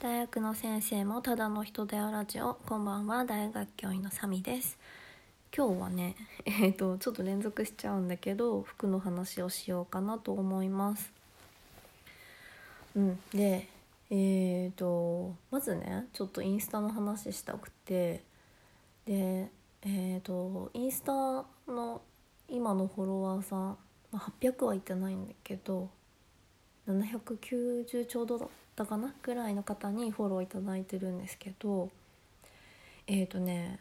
大学の先生もただの人だよラジオこんばんは大学教員のサミです。今日はね えー、とちょっと連続しちゃうんだけど服の話をしようかなと思います。うんでえーとまずねちょっとインスタの話したくてでえーとインスタの今のフォロワーさんま800はいってないんだけど790ちょうどだ。たかなぐらいの方にフォローいただいてるんですけどえっ、ー、とね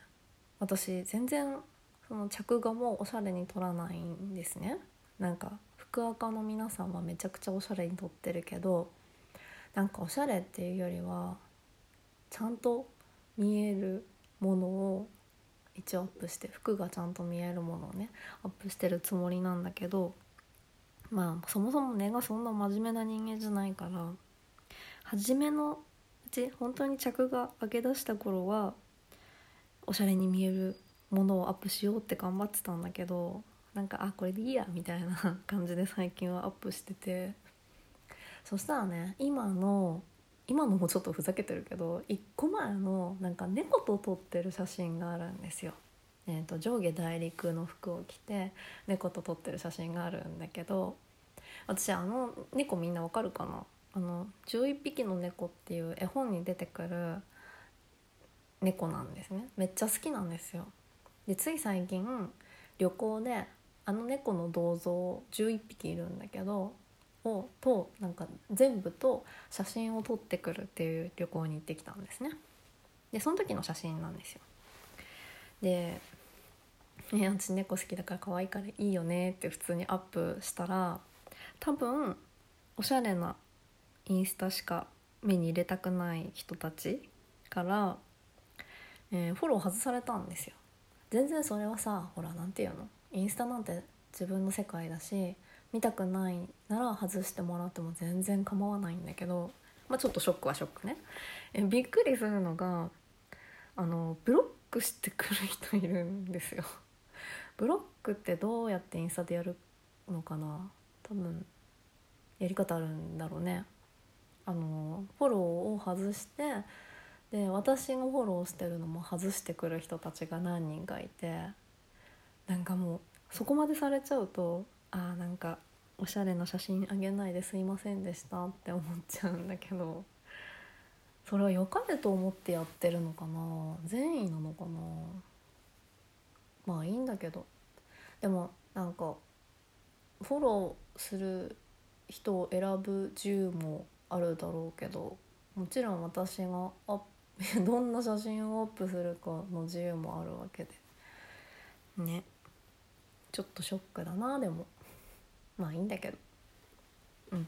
私全然その着画もおしゃれに撮らないんですね。なんか福岡の皆さんはめちゃくちゃおしゃれに撮ってるけどなんかおしゃれっていうよりはちゃんと見えるものを一応アップして服がちゃんと見えるものをねアップしてるつもりなんだけどまあそもそも根がそんな真面目な人間じゃないから初めのうち本当に着が上げ出した頃はおしゃれに見えるものをアップしようって頑張ってたんだけどなんかあこれでいいやみたいな 感じで最近はアップしててそしたらね今の今のもちょっとふざけてるけど1個前のなんか猫と撮ってる写真があるんですよ。えーと、上下大陸の服を着て猫と撮ってる写真があるんだけど私あの猫みんなわかるかな？あの11匹の猫っていう絵本に出てくる猫なんですね。めっちゃ好きなんですよ。でつい最近旅行であの猫の銅像11匹いるんだけどをとなんか全部と写真を撮ってくるっていう旅行に行ってきたんですね。でその時の写真なんですよ。で「ね、私猫好きだから可愛いからいいよね」って普通にアップしたら多分おしゃれなインスタしか目に入れたくない人たちから、えー、フォロー外されたんですよ。全然それはさほら何て言うの？インスタなんて自分の世界だし見たくないなら外してもらっても全然構わないんだけど、まあ、ちょっとショックはショックね。えびっくりするのがあのブロックしてくる人いるんですよ。ブロックってどうやってインスタでやるのかな？多分やり方あるんだろうね。あのフォローを外してで私がフォローしてるのも外してくる人たちが何人かいてなんかもうそこまでされちゃうとあーなんかおしゃれな写真あげないですいませんでしたって思っちゃうんだけどそれは良かれと思ってやってるのかな？善意なのかな？まあいいんだけど。でもなんかフォローする人を選ぶ自由もあるだろうけどもちろん私が どんな写真をアップするかの自由もあるわけで。ね。ちょっとショックだなでも。まあいいんだけど。うん。っ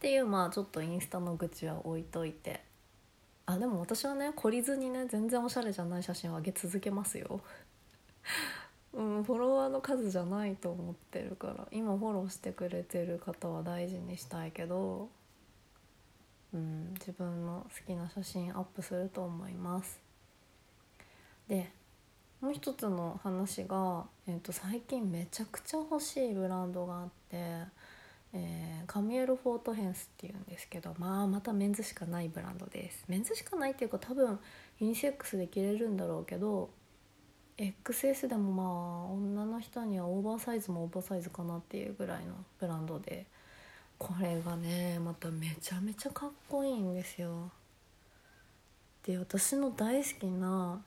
ていうまあちょっとインスタの愚痴は置いといて。あでも私はね懲りずにね全然おしゃれじゃない写真を上げ続けますよ。うん、フォロワーの数じゃないと思ってるから今フォローしてくれてる方は大事にしたいけど、うん、自分の好きな写真アップすると思います。でもう一つの話が、えーと、最近めちゃくちゃ欲しいブランドがあって、えー、カミエル・フォートヘンスっていうんですけどまあまたメンズしかないブランドです。メンズしかないっていうか多分ユニセックスで着れるんだろうけど XS でもまあ女の人にはオーバーサイズもオーバーサイズかなっていうぐらいのブランドでこれがねまためちゃめちゃかっこいいんですよ。で私の大好きな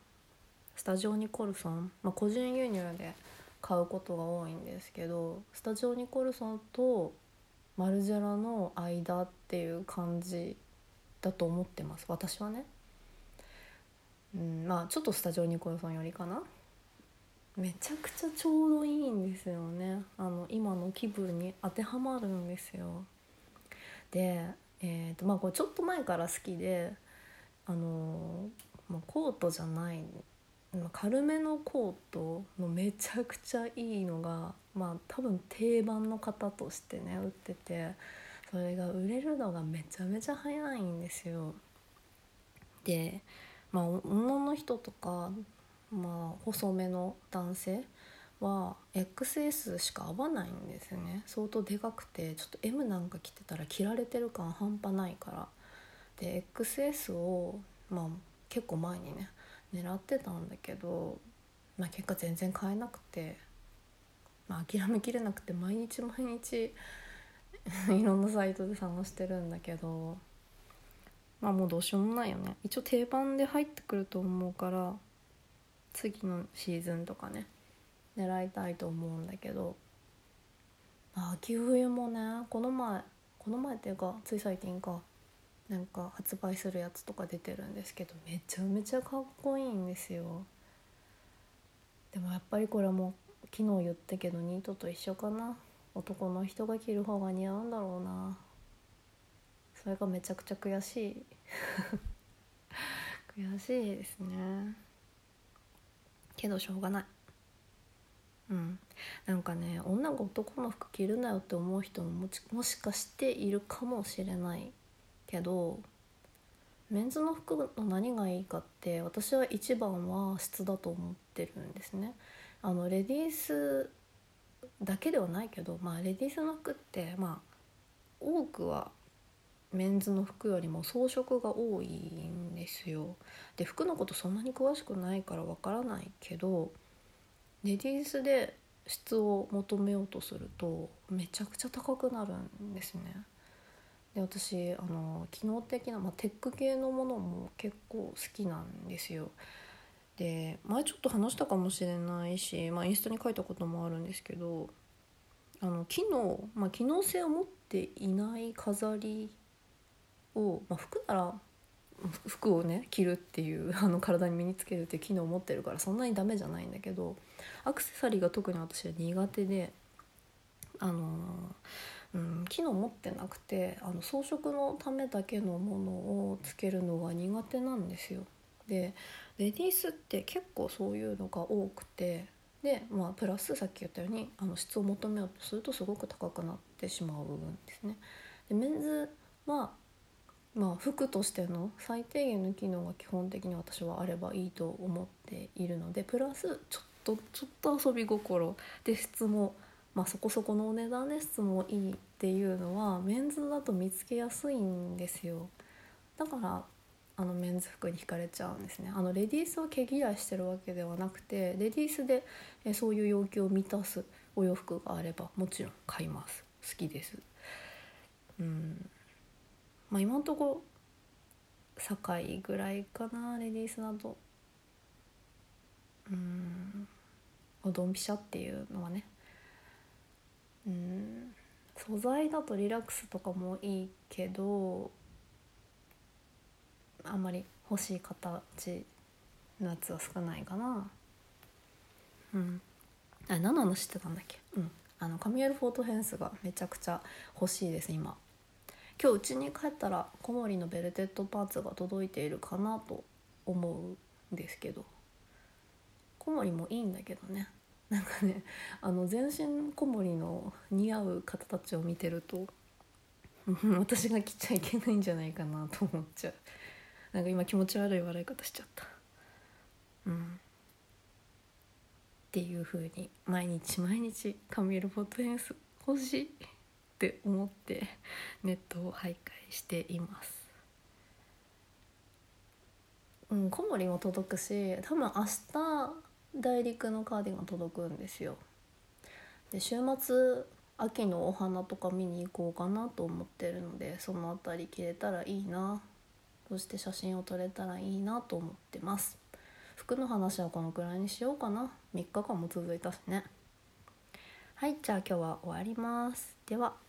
スタジオニコルソン、まあ、個人輸入で買うことが多いんですけどスタジオニコルソンとマルジェラの間っていう感じだと思ってます。私はね。うんまあちょっとスタジオニコルソンよりかな。めちゃくちゃちょうどいいんですよね。あの今の気分に当てはまるんですよ。で、えーとまあ、これちょっと前から好きであの、まあ、コートじゃない軽めのコートのめちゃくちゃいいのがまあ多分定番の型としてね売っててそれが売れるのがめちゃめちゃ早いんですよ。でまあ女の人とかまあ、細めの男性は XS しか合わないんですよね。相当でかくてちょっと M なんか着てたら着られてる感半端ないから。で XS をまあ結構前にね狙ってたんだけど、まあ、結果全然買えなくて、まあ、諦めきれなくて毎日毎日 いろんなサイトで探してるんだけどまあもうどうしようもないよね。一応定番で入ってくると思うから次のシーズンとかね狙いたいと思うんだけど。秋冬もねこの前この前っていうかつい最近かなんか発売するやつとか出てるんですけどめちゃめちゃかっこいいんですよ。でもやっぱりこれも昨日言ったけどニートと一緒かな。男の人が着る方が似合うんだろうな。それがめちゃくちゃ悔しい。悔しいですね。けどしょうがないうんなんかね女が男の服着るなよって思う人ももちもしかしているかもしれないけどメンズの服の何がいいかって私は一番は質だと思ってるんですね。あのレディースだけではないけど、まあ、レディースの服ってまあ多くはメンズの服よりも装飾が多いんですよ。で服のことそんなに詳しくないからわからないけどレディースで質を求めようとするとめちゃくちゃ高くなるんですね。で私あの機能的な、まあ、テック系のものも結構好きなんですよ。で前ちょっと話したかもしれないし、まあ、インスタに書いたこともあるんですけどあの機能、まあ、機能性を持っていない飾りを、まあ、服なら服をね着るっていうあの体に身につけるっていう機能を持ってるからそんなにダメじゃないんだけどアクセサリーが特に私は苦手であのーうん、機能持ってなくてあの装飾のためだけのものをつけるのが苦手なんですよ。でレディースって結構そういうのが多くてで、まあ、プラスさっき言ったようにあの質を求めようとするとすごく高くなってしまうんですね。でメンズはまあ、服としての最低限の機能が基本的に私はあればいいと思っているのでプラスちょっとちょっと遊び心で質もまあ、そこそこのお値段で質もいいっていうのはメンズだと見つけやすいんですよ。だからあのメンズ服に惹かれちゃうんですね。あのレディースは毛嫌いしてるわけではなくてレディースでえそういう要求を満たすお洋服があればもちろん買います。好きです。うん。まあ今んとこ堺ぐらいかなレディースだとうん。ドンピシャっていうのはね。うん。素材だとリラックスとかもいいけどあんまり欲しい形のやつは少ないかな。うん。あ何の話してたんだっけ？うん。あのカミエル・フォートヘンスがめちゃくちゃ欲しいです今。今日うちに帰ったら小森のベルテッドパーツが届いているかなと思うんですけど。小森もいいんだけどね。なんかねあの全身小森の似合う方たちを見てると 私が着ちゃいけないんじゃないかなと思っちゃう。なんか今気持ち悪い笑い方しちゃった。うん。っていう風に毎日毎日カミール・フォトエンス欲しい。って思ってネットを徘徊しています。うん小森も届くし多分明日大陸のカーディガン届くんですよ。で週末秋のお花とか見に行こうかなと思ってるのでその辺り着れたらいいな。そして写真を撮れたらいいなと思ってます。服の話はこのくらいにしようかな。3日間も続いたしね。はいじゃあ今日は終わります。では。